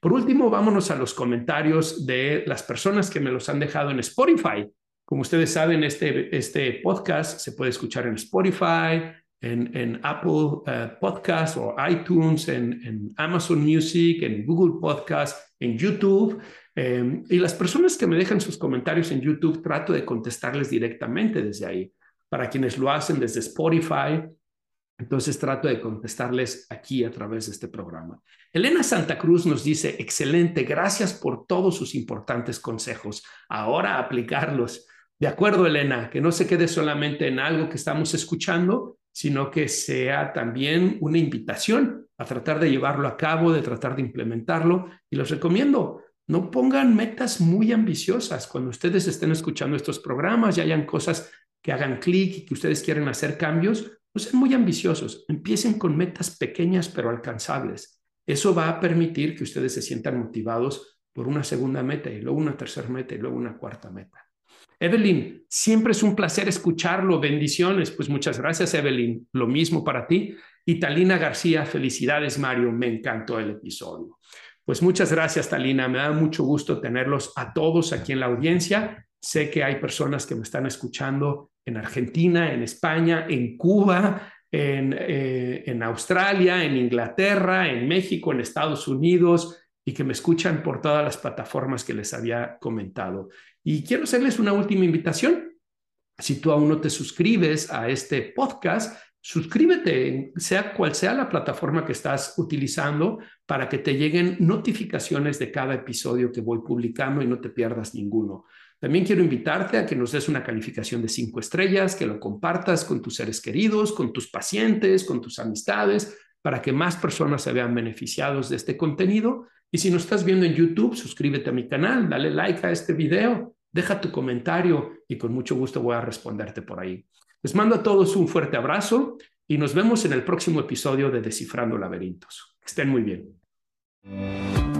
Por último, vámonos a los comentarios de las personas que me los han dejado en Spotify. Como ustedes saben, este, este podcast se puede escuchar en Spotify, en, Apple eh, Podcast o iTunes, en, Amazon Music, en Google Podcast, en YouTube. Em, y las personas que me dejan sus comentarios en YouTube, trato de contestarles directamente desde ahí. Para quienes lo hacen desde Spotify, entonces trato de contestarles aquí a través de este programa. Elena Santa Cruz nos dice, excelente, gracias por todos sus importantes consejos. Ahora aplicarlos. De acuerdo, Elena, que no se quede solamente en algo que estamos escuchando, sino que sea también una invitación a tratar de llevarlo a cabo, de tratar de implementarlo. Y los recomiendo, no pongan metas muy ambiciosas. Cuando ustedes estén escuchando estos programas y hayan cosas que hagan clic y que ustedes quieren hacer cambios, no sean muy ambiciosos, empiecen con metas pequeñas pero alcanzables. Eso va a permitir que ustedes se sientan motivados por una segunda meta y luego una tercera meta y luego una cuarta meta. Evelyn, siempre es un placer escucharlo. Bendiciones. Pues muchas gracias, Evelyn. Lo mismo para ti. Y Talina García, felicidades, Mario. Me encantó el episodio. Pues muchas gracias, Talina. Me da mucho gusto tenerlos a todos aquí en la audiencia. Sé que hay personas que me están escuchando en Argentina, en España, en Cuba, eh, en, Australia, en Inglaterra, en México, en Estados Unidos y que me escuchan por todas las plataformas que les había comentado. Y quiero hacerles una última invitación. Si tú aún no te suscribes a este podcast, suscríbete, sea cual sea la plataforma que estás utilizando, para que te lleguen notificaciones de cada episodio que voy publicando y no te pierdas ninguno. También quiero invitarte a que nos des una calificación de cinco estrellas, que lo compartas con tus seres queridos, con tus pacientes, con tus amistades, para que más personas se vean beneficiados de este contenido Y si no estás viendo en YouTube, suscríbete a mi canal, dale like a este video, deja tu comentario y con mucho gusto voy a responderte por ahí. Les mando a todos un fuerte abrazo y nos vemos en el próximo episodio de Descifrando Laberintos. estén muy bien.